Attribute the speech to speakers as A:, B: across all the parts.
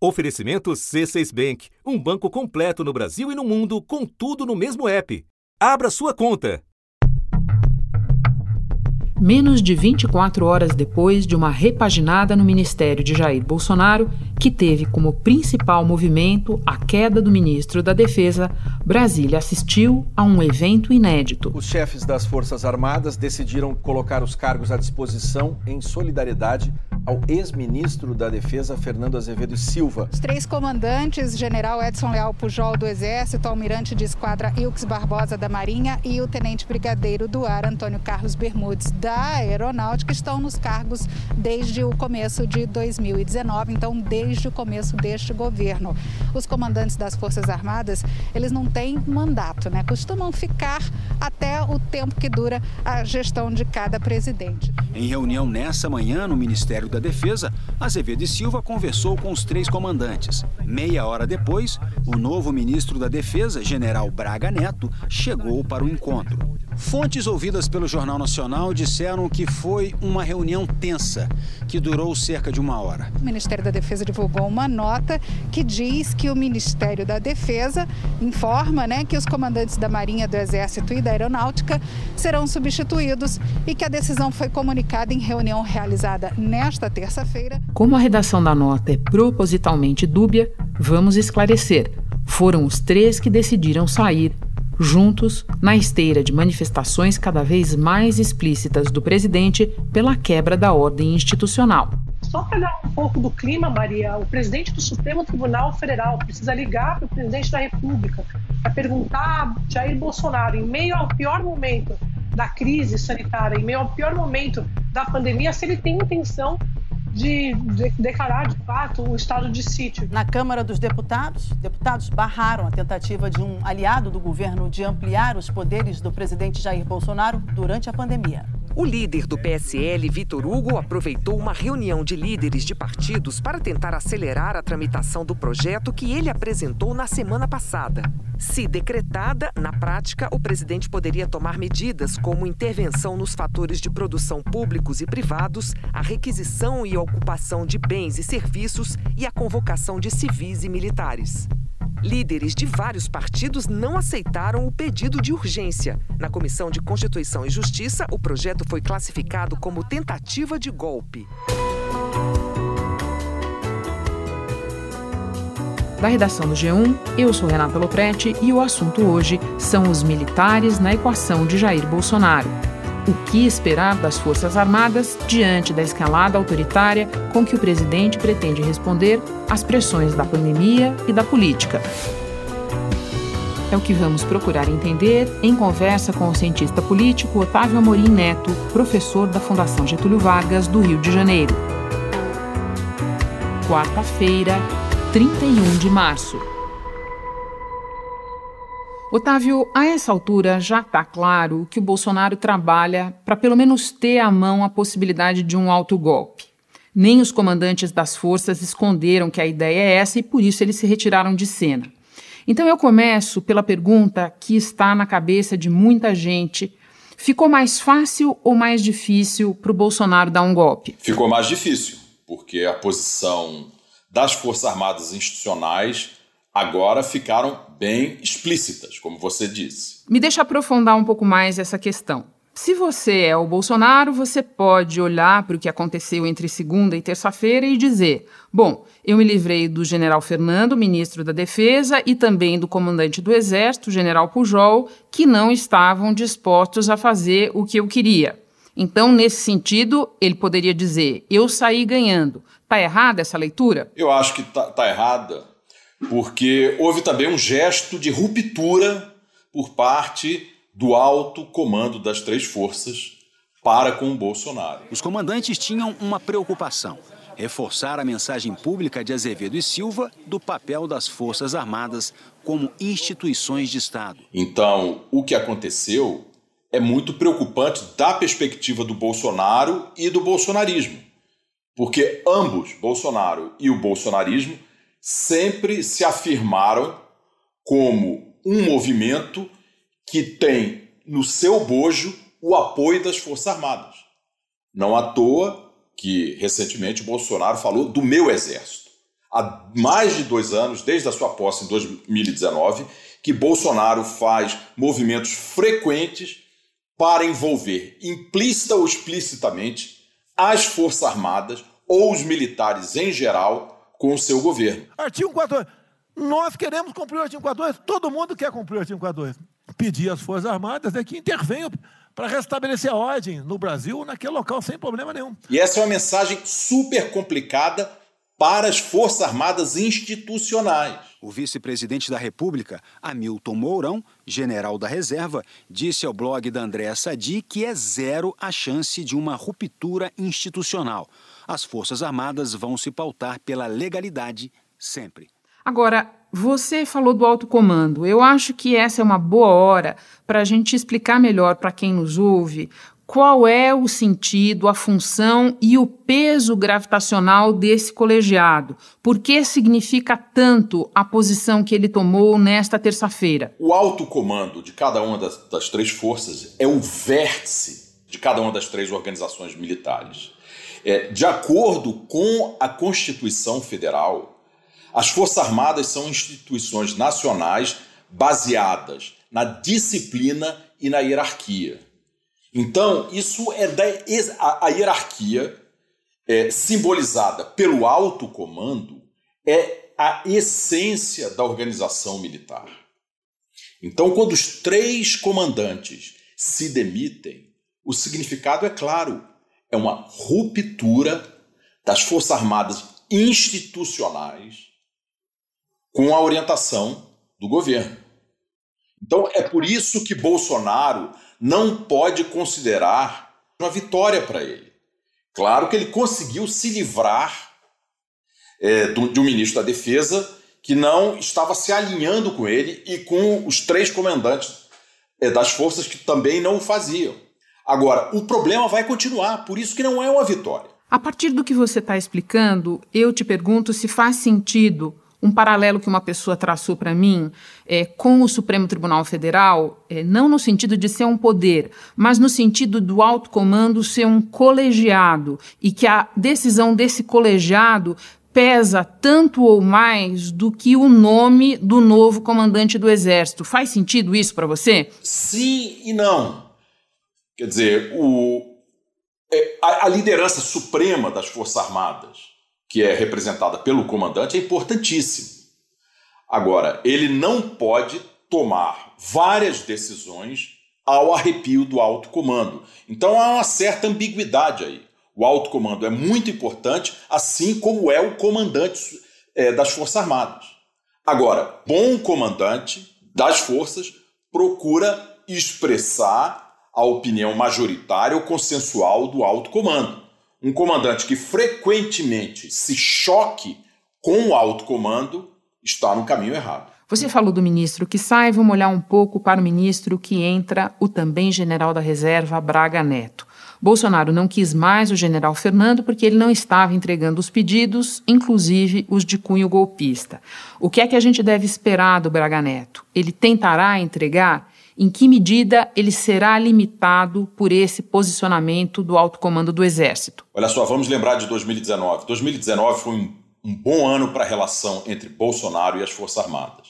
A: Oferecimento C6 Bank, um banco completo no Brasil e no mundo, com tudo no mesmo app. Abra sua conta.
B: Menos de 24 horas depois de uma repaginada no ministério de Jair Bolsonaro, que teve como principal movimento a queda do ministro da Defesa, Brasília assistiu a um evento inédito.
C: Os chefes das Forças Armadas decidiram colocar os cargos à disposição em solidariedade ao ex-ministro da Defesa, Fernando Azevedo Silva.
D: Os três comandantes, general Edson Leal Pujol do Exército, almirante de esquadra Ilks Barbosa da Marinha e o tenente brigadeiro do ar Antônio Carlos Bermudes da Aeronáutica, estão nos cargos desde o começo de 2019, então desde o começo deste governo. Os comandantes das Forças Armadas, eles não têm mandato, né? Costumam ficar até o tempo que dura a gestão de cada presidente.
E: Em reunião nessa manhã no Ministério da da Defesa, Azevedo e Silva conversou com os três comandantes. Meia hora depois, o novo ministro da Defesa, general Braga Neto, chegou para o encontro. Fontes ouvidas pelo Jornal Nacional disseram que foi uma reunião tensa, que durou cerca de uma hora.
D: O Ministério da Defesa divulgou uma nota que diz que o Ministério da Defesa informa né, que os comandantes da Marinha, do Exército e da Aeronáutica serão substituídos e que a decisão foi comunicada em reunião realizada nesta terça-feira.
B: Como a redação da nota é propositalmente dúbia, vamos esclarecer. Foram os três que decidiram sair juntos na esteira de manifestações cada vez mais explícitas do presidente pela quebra da ordem institucional.
F: Só para dar um pouco do clima, Maria, o presidente do Supremo Tribunal Federal precisa ligar para o presidente da República para perguntar a Jair Bolsonaro, em meio ao pior momento da crise sanitária, em meio ao pior momento da pandemia, se ele tem intenção de, de, declarar de fato o estado de sítio.
G: Na Câmara dos Deputados, deputados barraram a tentativa de um aliado do governo de ampliar os poderes do presidente Jair Bolsonaro durante a pandemia.
H: O líder do PSL, Vitor Hugo, aproveitou uma reunião de líderes de partidos para tentar acelerar a tramitação do projeto que ele apresentou na semana passada. Se decretada, na prática, o presidente poderia tomar medidas como intervenção nos fatores de produção públicos e privados, a requisição e ocupação de bens e serviços e a convocação de civis e militares. Líderes de vários partidos não aceitaram o pedido de urgência. Na Comissão de Constituição e Justiça, o projeto foi classificado como tentativa de golpe.
B: Da redação do G1, eu sou Renata Loprete e o assunto hoje são os militares na equação de Jair Bolsonaro. O que esperar das Forças Armadas diante da escalada autoritária com que o presidente pretende responder às pressões da pandemia e da política? É o que vamos procurar entender em conversa com o cientista político Otávio Amorim Neto, professor da Fundação Getúlio Vargas, do Rio de Janeiro. Quarta-feira, 31 de março. Otávio, a essa altura já está claro que o Bolsonaro trabalha para pelo menos ter à mão a possibilidade de um autogolpe. Nem os comandantes das forças esconderam que a ideia é essa e por isso eles se retiraram de cena. Então eu começo pela pergunta que está na cabeça de muita gente. Ficou mais fácil ou mais difícil para o Bolsonaro dar um golpe?
I: Ficou mais difícil, porque a posição das Forças Armadas institucionais agora ficaram bem explícitas, como você disse.
B: Me deixa aprofundar um pouco mais essa questão. Se você é o Bolsonaro, você pode olhar para o que aconteceu entre segunda e terça-feira e dizer: bom, eu me livrei do general Fernando, ministro da Defesa, e também do comandante do Exército, general Pujol, que não estavam dispostos a fazer o que eu queria. Então, nesse sentido, ele poderia dizer: eu saí ganhando. Está errada essa leitura?
I: Eu acho que está tá errada porque houve também um gesto de ruptura por parte do alto comando das três forças para com o Bolsonaro.
E: Os comandantes tinham uma preocupação: reforçar a mensagem pública de Azevedo e Silva do papel das Forças Armadas como instituições de Estado.
I: Então, o que aconteceu é muito preocupante da perspectiva do Bolsonaro e do bolsonarismo. Porque ambos, Bolsonaro e o bolsonarismo, sempre se afirmaram como um movimento que tem no seu bojo o apoio das Forças Armadas. Não à toa que recentemente Bolsonaro falou do meu exército. há mais de dois anos, desde a sua posse em 2019, que Bolsonaro faz movimentos frequentes para envolver, implícita ou explicitamente, as Forças Armadas ou os militares em geral com o seu governo.
J: Artigo 42. Nós queremos cumprir o artigo 42, todo mundo quer cumprir o artigo 42. Pedir às Forças Armadas é que intervenham para restabelecer a ordem no Brasil, naquele local, sem problema nenhum.
I: E essa é uma mensagem super complicada para as Forças Armadas institucionais.
E: O vice-presidente da República, Hamilton Mourão, general da reserva, disse ao blog da Andréa Sadi que é zero a chance de uma ruptura institucional. As Forças Armadas vão se pautar pela legalidade sempre.
B: Agora, você falou do alto comando. Eu acho que essa é uma boa hora para a gente explicar melhor para quem nos ouve qual é o sentido, a função e o peso gravitacional desse colegiado? Por que significa tanto a posição que ele tomou nesta terça-feira?
I: O alto comando de cada uma das, das três forças é o vértice de cada uma das três organizações militares. É, de acordo com a Constituição Federal, as Forças Armadas são instituições nacionais baseadas na disciplina e na hierarquia. Então, isso é da, a, a hierarquia é, simbolizada pelo alto comando é a essência da organização militar. Então, quando os três comandantes se demitem, o significado é claro: é uma ruptura das Forças Armadas institucionais com a orientação do governo. Então, é por isso que Bolsonaro não pode considerar uma vitória para ele. Claro que ele conseguiu se livrar é, de um ministro da Defesa que não estava se alinhando com ele e com os três comandantes é, das forças que também não o faziam. Agora, o problema vai continuar, por isso que não é uma vitória.
B: A partir do que você está explicando, eu te pergunto se faz sentido um paralelo que uma pessoa traçou para mim é, com o Supremo Tribunal Federal, é, não no sentido de ser um poder, mas no sentido do alto comando ser um colegiado e que a decisão desse colegiado pesa tanto ou mais do que o nome do novo comandante do Exército. Faz sentido isso para você?
I: Sim e não. Quer dizer, o, é, a, a liderança suprema das Forças Armadas que é representada pelo comandante, é importantíssimo. Agora, ele não pode tomar várias decisões ao arrepio do alto comando. Então há uma certa ambiguidade aí. O alto comando é muito importante, assim como é o comandante é, das Forças Armadas. Agora, bom comandante das forças procura expressar a opinião majoritária ou consensual do alto comando um comandante que frequentemente se choque com o alto comando está no caminho errado.
B: Você falou do ministro que sai, vamos olhar um pouco para o ministro que entra, o também general da reserva, Braga Neto. Bolsonaro não quis mais o general Fernando porque ele não estava entregando os pedidos, inclusive os de cunho golpista. O que é que a gente deve esperar do Braga Neto? Ele tentará entregar? Em que medida ele será limitado por esse posicionamento do alto comando do Exército?
I: Olha só, vamos lembrar de 2019. 2019 foi um, um bom ano para a relação entre Bolsonaro e as Forças Armadas.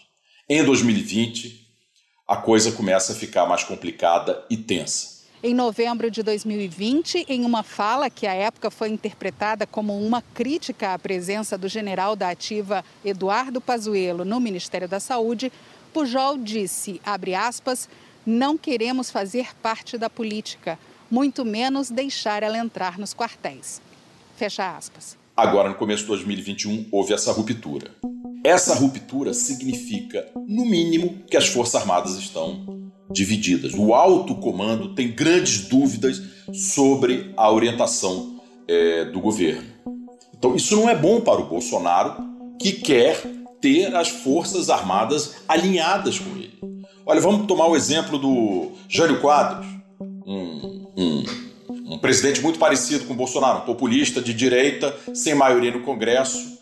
I: Em 2020, a coisa começa a ficar mais complicada e tensa.
D: Em novembro de 2020, em uma fala que à época foi interpretada como uma crítica à presença do general da ativa Eduardo Pazuello no Ministério da Saúde, Pujol disse, abre aspas, não queremos fazer parte da política, muito menos deixar ela entrar nos quartéis. Fecha aspas.
I: Agora, no começo de 2021, houve essa ruptura. Essa ruptura significa, no mínimo, que as Forças Armadas estão divididas. O alto comando tem grandes dúvidas sobre a orientação é, do governo. Então, isso não é bom para o Bolsonaro, que quer ter as Forças Armadas alinhadas com ele. Olha, vamos tomar o exemplo do Jânio Quadros, um, um, um presidente muito parecido com Bolsonaro, um populista de direita, sem maioria no Congresso.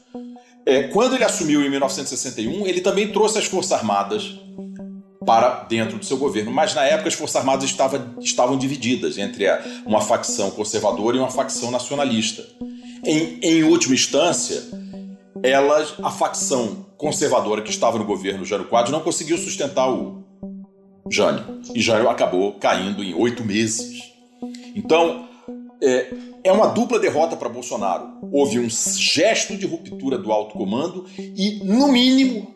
I: É, quando ele assumiu em 1961, ele também trouxe as Forças Armadas para dentro do seu governo. Mas na época as Forças Armadas estavam, estavam divididas entre uma facção conservadora e uma facção nacionalista. Em, em última instância, elas, a facção conservadora que estava no governo Jânio Quadros não conseguiu sustentar o Jânio. E Jânio acabou caindo em oito meses. Então, é, é uma dupla derrota para Bolsonaro. Houve um gesto de ruptura do alto comando e, no mínimo,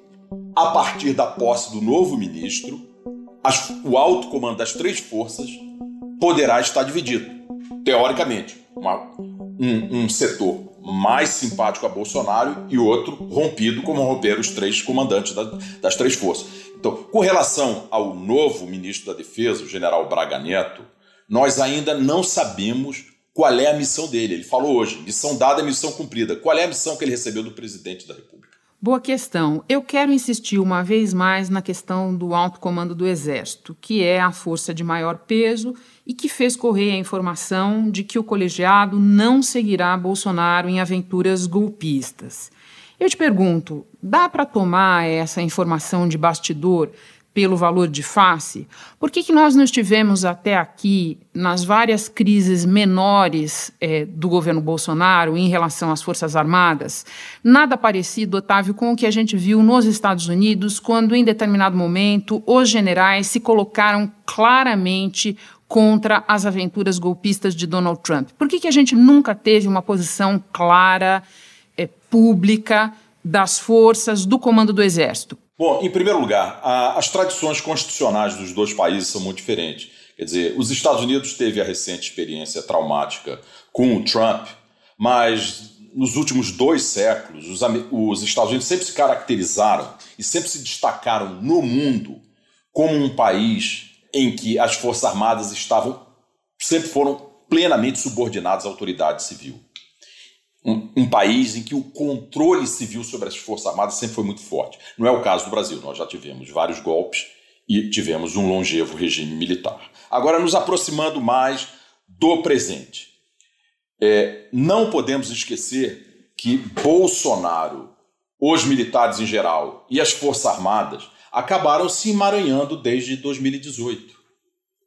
I: a partir da posse do novo ministro, as, o alto comando das três forças poderá estar dividido. Teoricamente, uma, um, um setor mais simpático a Bolsonaro e outro rompido, como romperam os três comandantes da, das três forças. Então, com relação ao novo ministro da Defesa, o general Braga Neto, nós ainda não sabemos qual é a missão dele. Ele falou hoje: missão dada, missão cumprida. Qual é a missão que ele recebeu do presidente da República?
B: Boa questão. Eu quero insistir uma vez mais na questão do alto comando do Exército, que é a força de maior peso e que fez correr a informação de que o colegiado não seguirá Bolsonaro em aventuras golpistas. Eu te pergunto, dá para tomar essa informação de bastidor pelo valor de face? Por que, que nós não estivemos até aqui nas várias crises menores é, do governo Bolsonaro em relação às Forças Armadas? Nada parecido, Otávio, com o que a gente viu nos Estados Unidos, quando em determinado momento os generais se colocaram claramente contra as aventuras golpistas de Donald Trump. Por que, que a gente nunca teve uma posição clara, é, pública, das forças, do comando do Exército?
I: Bom, em primeiro lugar, a, as tradições constitucionais dos dois países são muito diferentes. Quer dizer, os Estados Unidos teve a recente experiência traumática com o Trump, mas nos últimos dois séculos, os, os Estados Unidos sempre se caracterizaram e sempre se destacaram no mundo como um país em que as Forças Armadas estavam, sempre foram plenamente subordinadas à autoridade civil um, um, país em que o controle civil sobre as Forças Armadas sempre foi muito forte. Não é o caso do Brasil, nós já tivemos vários golpes e tivemos um longevo regime militar. Agora, nos aproximando mais do presente, é, não podemos esquecer que Bolsonaro, os militares em geral e as Forças Armadas acabaram se emaranhando desde 2018,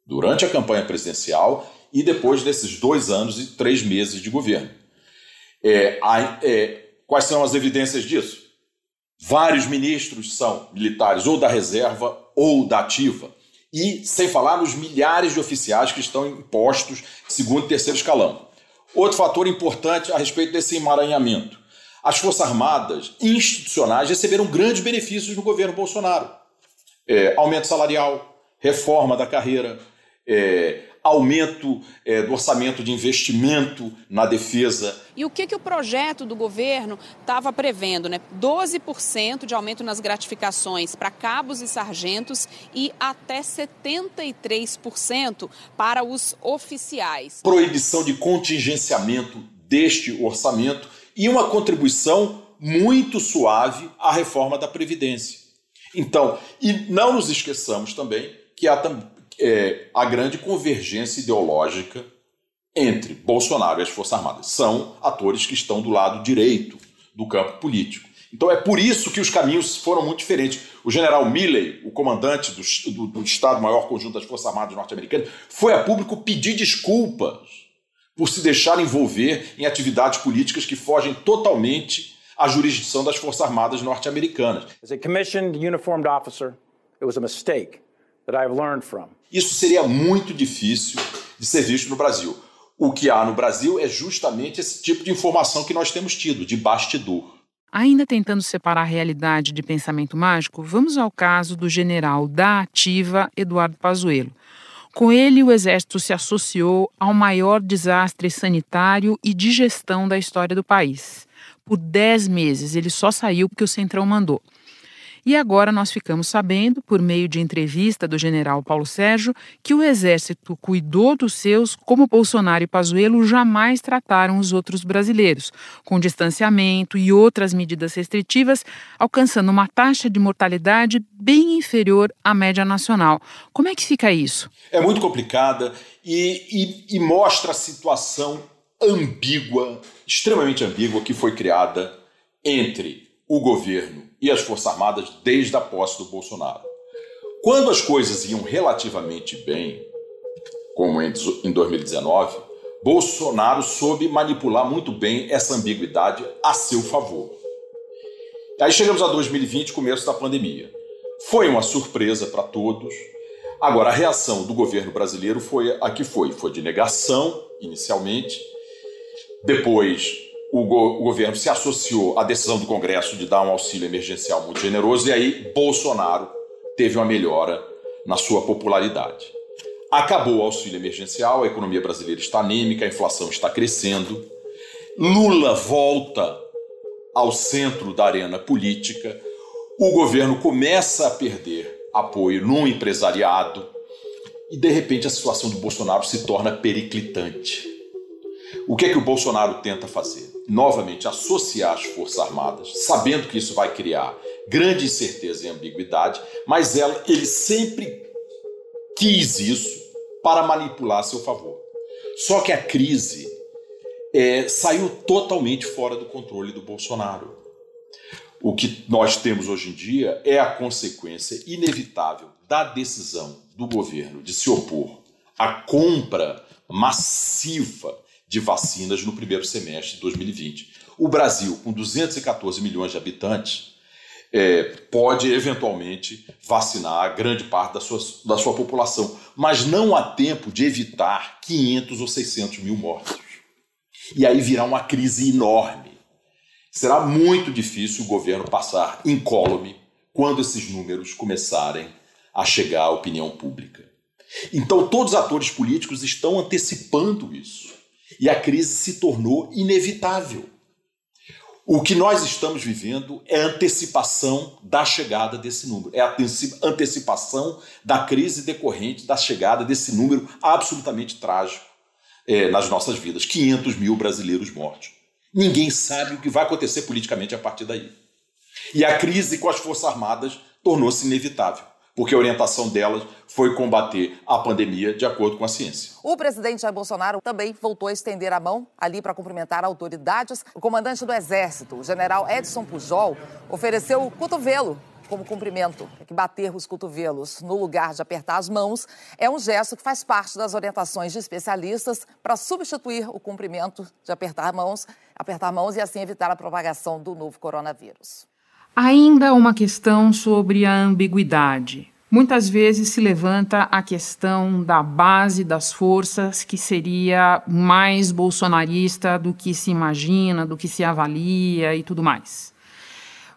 I: durante a campanha presidencial e depois desses dois anos e três meses de governo. É, é, quais são as evidências disso? Vários ministros são militares ou da reserva ou da ativa. E sem falar nos milhares de oficiais que estão em postos segundo e terceiro escalão. Outro fator importante a respeito desse emaranhamento. As Forças Armadas institucionais receberam grandes benefícios no governo Bolsonaro. É, aumento salarial, reforma da carreira, é, aumento é, do orçamento de investimento na defesa.
K: E o que, que o projeto do governo estava prevendo? Né? 12% de aumento nas gratificações para cabos e sargentos e até 73% para os oficiais.
I: Proibição de contingenciamento deste orçamento e uma contribuição muito suave à reforma da Previdência. Então, e não nos esqueçamos também que há é, a grande convergência ideológica entre Bolsonaro e as Forças Armadas. São atores que estão do lado direito do campo político. Então é por isso que os caminhos foram muito diferentes. O general Milley, o comandante do, do, do Estado-Maior Conjunto das Forças Armadas norte-americanas, foi a público pedir desculpas por se deixar envolver em atividades políticas que fogem totalmente à jurisdição das Forças Armadas norte-americanas. As a commissioned uniformed officer, it was a mistake that I've learned from. Isso seria muito difícil de ser visto no Brasil. O que há no Brasil é justamente esse tipo de informação que nós temos tido, de bastidor.
B: Ainda tentando separar a realidade de pensamento mágico, vamos ao caso do general da ativa Eduardo Pazuello. Com ele, o Exército se associou ao maior desastre sanitário e de gestão da história do país. Por dez meses, ele só saiu porque o Centrão mandou. E agora nós ficamos sabendo, por meio de entrevista do general Paulo Sérgio, que o Exército cuidou dos seus como Bolsonaro e Pazuello jamais trataram os outros brasileiros, com distanciamento e outras medidas restritivas, alcançando uma taxa de mortalidade bem inferior à média nacional. Como é que fica isso?
I: É muito complicada e, e, e mostra a situação ambígua, extremamente ambígua, que foi criada entre o governo e as Forças Armadas desde a posse do Bolsonaro. Quando as coisas iam relativamente bem, como em 2019, Bolsonaro soube manipular muito bem essa ambiguidade a seu favor. Aí chegamos a 2020, começo da pandemia. Foi uma surpresa para todos. Agora, a reação do governo brasileiro foi a que foi. Foi de negação, inicialmente. Depois, o, go o, governo se associou à decisão do Congresso de dar um auxílio emergencial muito generoso. E aí, Bolsonaro teve uma melhora na sua popularidade. Acabou o auxílio emergencial, a economia brasileira está anêmica, a inflação está crescendo. Lula volta ao centro da arena política, o governo começa a perder apoio no empresariado e de repente a situação do Bolsonaro se torna periclitante. O que é que o Bolsonaro tenta fazer? Novamente, associar as Forças Armadas, sabendo que isso vai criar grande incerteza e ambiguidade, mas ela, ele sempre quis isso para manipular a seu favor. Só que a crise é, saiu totalmente fora do controle do Bolsonaro. O que nós temos hoje em dia é a consequência inevitável da decisão do governo de se opor à compra massiva de vacinas no primeiro semestre de 2020. O Brasil, com 214 milhões de habitantes, é, pode eventualmente vacinar grande parte da sua, da sua população, mas não há tempo de evitar 500 ou 600 mil mortos e aí virá uma crise enorme. Será muito difícil o governo passar incólume quando esses números começarem a chegar à opinião pública. Então, todos os atores políticos estão antecipando isso. E a crise se tornou inevitável. O que nós estamos vivendo é antecipação da chegada desse número, é a antecipação da crise decorrente da chegada desse número absolutamente trágico é, nas nossas vidas. 500 mil brasileiros mortos. Ninguém sabe o que vai acontecer politicamente a partir daí. E a crise com as Forças Armadas tornou-se inevitável porque a orientação delas foi combater a pandemia de acordo com a ciência.
L: O presidente Jair Bolsonaro também voltou a estender a mão ali para cumprimentar autoridades. O comandante do Exército, o general Edson Pujol, ofereceu o cotovelo como cumprimento, é que bater os cotovelos no lugar de apertar as mãos é um gesto que faz parte das orientações de especialistas para substituir o cumprimento de apertar mãos, apertar mãos e assim evitar a propagação do novo coronavírus.
B: Ainda uma questão sobre a ambiguidade. Muitas vezes se levanta a questão da base das forças, que seria mais bolsonarista do que se imagina, do que se avalia e tudo mais.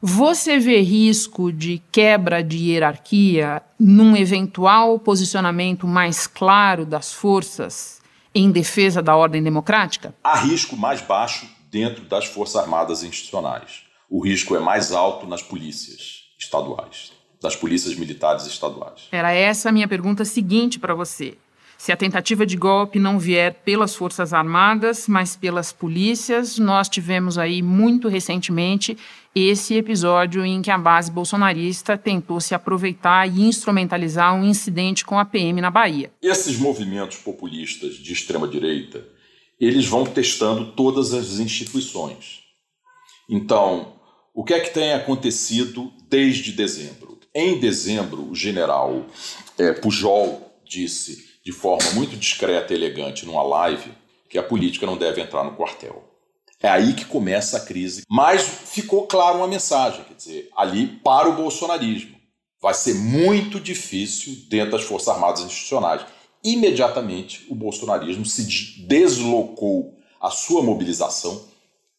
B: Você vê risco de quebra de hierarquia num eventual posicionamento mais claro das forças em defesa da ordem democrática?
I: Há risco mais baixo dentro das Forças Armadas institucionais. O risco é mais alto nas polícias estaduais, das polícias militares estaduais.
B: Era essa a minha pergunta seguinte para você. Se a tentativa de golpe não vier pelas Forças Armadas, mas pelas polícias, nós tivemos aí muito recentemente esse episódio em que a base bolsonarista tentou se aproveitar e instrumentalizar um incidente com a PM na Bahia.
I: Esses movimentos populistas de extrema direita, eles vão testando todas as instituições. Então, o que é que tem acontecido desde dezembro? Em dezembro, o general é, Pujol disse de forma muito discreta e elegante numa live que a política não deve entrar no quartel. É aí que começa a crise. Mas ficou clara uma mensagem, quer dizer, ali para o bolsonarismo. Vai ser muito difícil dentro das Forças Armadas institucionais. Imediatamente o bolsonarismo se deslocou a sua mobilização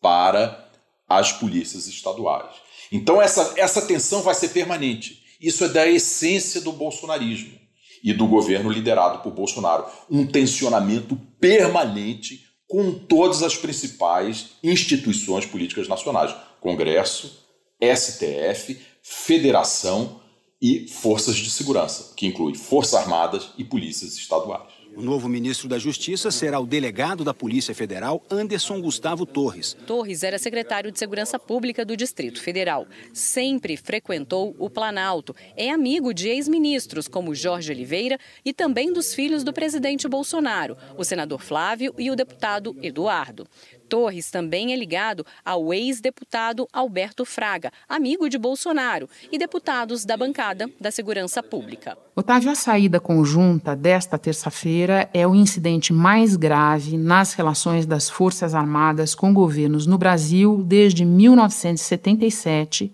I: para as polícias estaduais. Então essa, essa tensão vai ser permanente. Isso é da essência do bolsonarismo e do governo liderado por Bolsonaro. Um tensionamento permanente com todas as principais instituições políticas nacionais: Congresso, STF, Federação e Forças de Segurança, que inclui Forças Armadas e polícias estaduais.
E: O novo ministro da Justiça será o delegado da Polícia Federal, Anderson Gustavo Torres.
M: Torres era secretário de Segurança Pública do Distrito Federal. Sempre frequentou o Planalto. É amigo de ex-ministros como Jorge Oliveira e também dos filhos do presidente Bolsonaro, o senador Flávio e o deputado Eduardo. Torres também é ligado ao ex-deputado Alberto Fraga, amigo de Bolsonaro, e deputados da bancada da Segurança Pública.
B: Otávio, a saída conjunta desta terça-feira é o incidente mais grave nas relações das Forças Armadas com governos no Brasil desde 1977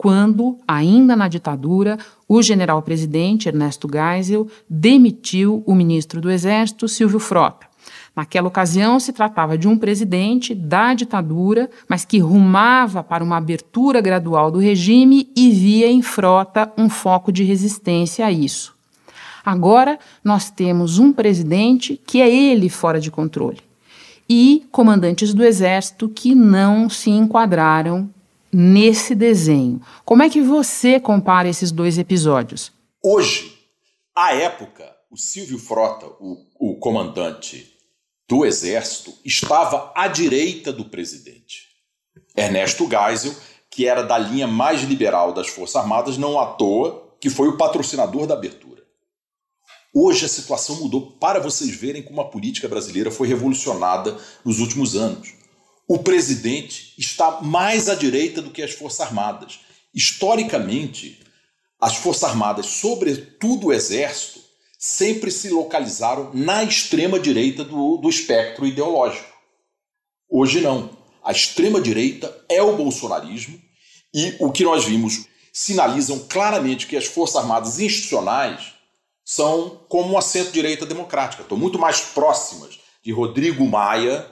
B: quando, ainda na ditadura, o general-presidente Ernesto Geisel demitiu o ministro do Exército, Silvio Frota. Naquela ocasião, se tratava de um presidente da ditadura, mas que rumava para uma abertura gradual do regime e via em Frota um foco de resistência a isso. Agora, nós temos um presidente que é ele fora de controle e comandantes do exército que não se enquadraram nesse desenho. Como é que você compara esses dois episódios?
I: Hoje, à época, o Silvio Frota, o, o comandante do Exército, estava à direita do presidente. Ernesto Geisel, que era da linha mais liberal das Forças Armadas, não à toa, que foi o patrocinador da abertura. Hoje a situação mudou para vocês verem como a política brasileira foi revolucionada nos últimos anos o presidente está mais à direita do que as Forças Armadas. Historicamente, as Forças Armadas, sobretudo o Exército, sempre se localizaram na extrema direita do, do espectro ideológico. Hoje não. A extrema direita é o bolsonarismo e o que nós vimos sinalizam claramente que as Forças Armadas institucionais são como uma centro-direita democrática, estão muito mais próximas de Rodrigo Maia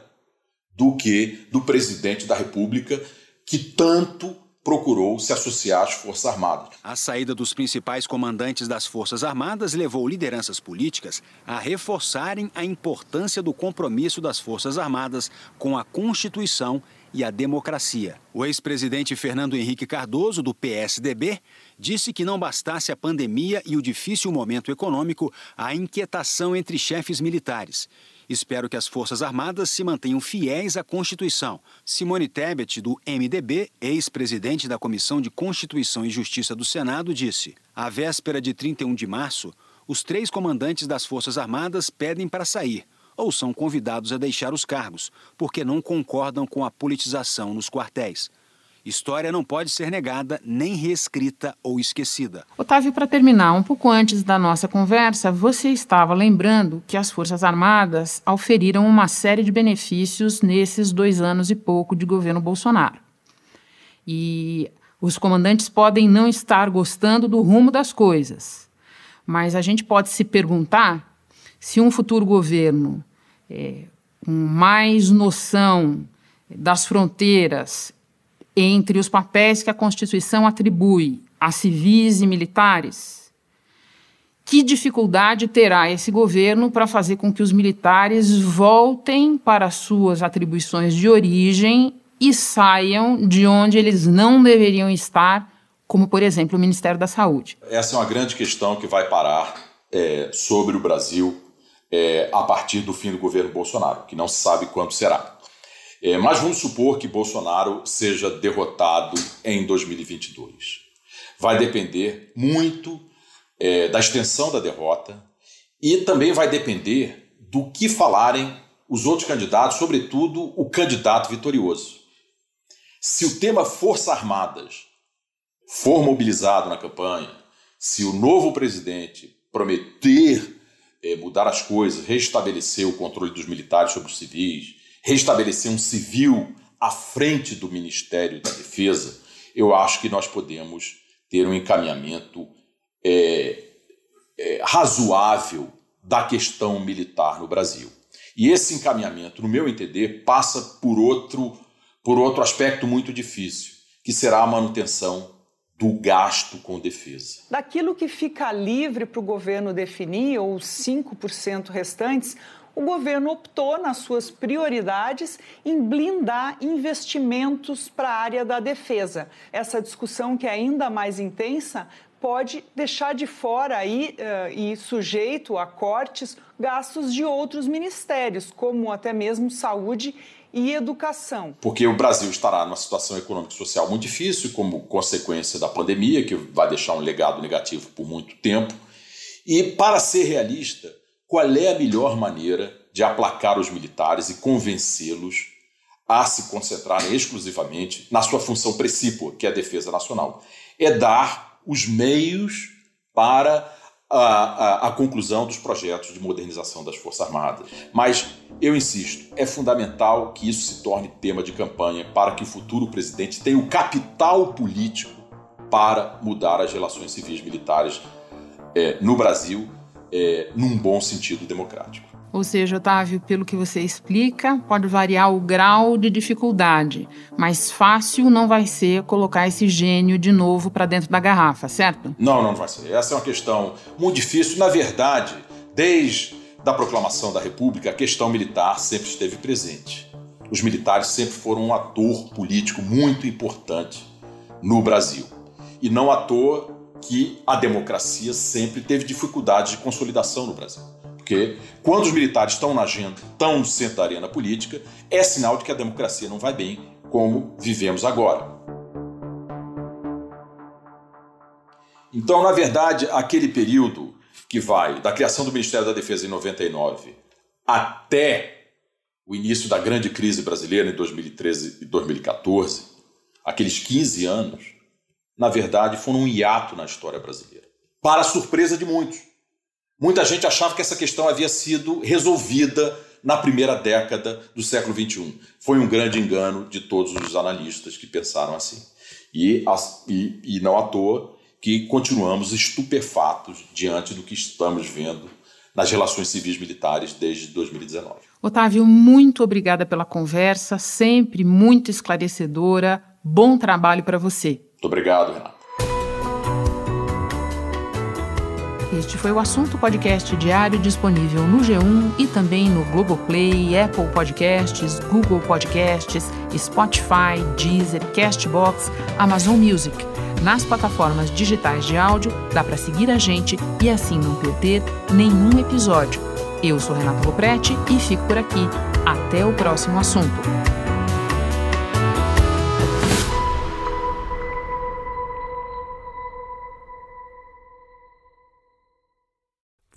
I: do que do presidente da República, que tanto procurou se associar às Forças Armadas.
E: A saída dos principais comandantes das Forças Armadas levou lideranças políticas a reforçarem a importância do compromisso das Forças Armadas com a Constituição e a democracia. O ex-presidente Fernando Henrique Cardoso, do PSDB, disse que não bastasse a pandemia e o difícil momento econômico, a inquietação entre chefes militares Espero que as Forças Armadas se mantenham fiéis à Constituição. Simone Tebet, do MDB, ex-presidente da Comissão de Constituição e Justiça do Senado, disse: à véspera de 31 de março, os três comandantes das Forças Armadas pedem para sair ou são convidados a deixar os cargos, porque não concordam com a politização nos quartéis. História não pode ser negada, nem reescrita ou esquecida.
B: Otávio, para terminar, um pouco antes da nossa conversa, você estava lembrando que as Forças Armadas auferiram uma série de benefícios nesses dois anos e pouco de governo Bolsonaro. E os comandantes podem não estar gostando do rumo das coisas, mas a gente pode se perguntar se um futuro governo é, com mais noção das fronteiras entre os papéis que a Constituição atribui a civis e militares, que dificuldade terá esse governo para fazer com que os militares voltem para suas atribuições de origem e saiam de onde eles não deveriam estar, como, por exemplo, o Ministério da Saúde?
I: Essa é uma grande questão que vai parar é, sobre o Brasil é, a partir do fim do governo Bolsonaro, que não se sabe quando será. É, mas vamos supor que Bolsonaro seja derrotado em 2022. Vai depender muito é, da extensão da derrota e também vai depender do que falarem os outros candidatos, sobretudo o candidato vitorioso. Se o tema Forças Armadas for mobilizado na campanha, se o novo presidente prometer é, mudar as coisas, restabelecer o controle dos militares sobre os civis, restabelecer um civil à frente do Ministério da Defesa, eu acho que nós podemos ter um encaminhamento é, é, razoável da questão militar no Brasil. E esse encaminhamento, no meu entender, passa por outro, por outro aspecto muito difícil, que será a manutenção do gasto com defesa.
N: Daquilo que fica livre para o governo definir, ou os 5% restantes, o governo optou, nas suas prioridades, em blindar investimentos para a área da defesa. Essa discussão, que é ainda mais intensa, pode deixar de fora aí, uh, e sujeito a cortes gastos de outros ministérios, como até mesmo saúde e educação.
I: Porque o Brasil estará numa situação econômica e social muito difícil, como consequência da pandemia, que vai deixar um legado negativo por muito tempo. E, para ser realista, qual é a melhor maneira de aplacar os militares e convencê-los a se concentrarem exclusivamente na sua função precípua, que é a defesa nacional. É dar os meios para a, a, a, conclusão dos projetos de modernização das Forças Armadas. Mas, eu insisto, é fundamental que isso se torne tema de campanha para que o futuro presidente tenha o capital político para mudar as relações civis militares é, no Brasil é, num bom sentido democrático.
B: Ou seja, Otávio, pelo que você explica, pode variar o grau de dificuldade, mas fácil não vai ser colocar esse gênio de novo para dentro da garrafa, certo?
I: Não, não vai ser. Essa é uma questão muito difícil. Na verdade, desde a proclamação da República, a questão militar sempre esteve presente. Os militares sempre foram um ator político muito importante no Brasil. E não à toa que a democracia sempre teve dificuldades de consolidação no Brasil. Porque quando os militares estão na agenda, estão no centro da arena política, é sinal de que a democracia não vai bem, como vivemos agora. Então, na verdade, aquele período que vai da criação do Ministério da Defesa em 99 até o início da grande crise brasileira em 2013 e 2014, aqueles 15 anos, na verdade, foram um hiato na história brasileira. Para a surpresa de muitos. Muita gente achava que essa questão havia sido resolvida na primeira década do século XXI. Foi um grande engano de todos os analistas que pensaram assim. E, e, e não à toa que continuamos estupefatos diante do que estamos vendo nas relações civis militares desde 2019.
B: Otávio, muito obrigada pela conversa, sempre muito esclarecedora. Bom trabalho para você.
I: Muito obrigado, Renato.
B: Este foi o assunto podcast diário disponível no G1 e também no Globoplay, Apple Podcasts, Google Podcasts, Spotify, Deezer, Castbox, Amazon Music. Nas plataformas digitais de áudio, dá para seguir a gente e assim não perder nenhum episódio. Eu sou Renato Loprete e fico por aqui. Até o próximo assunto.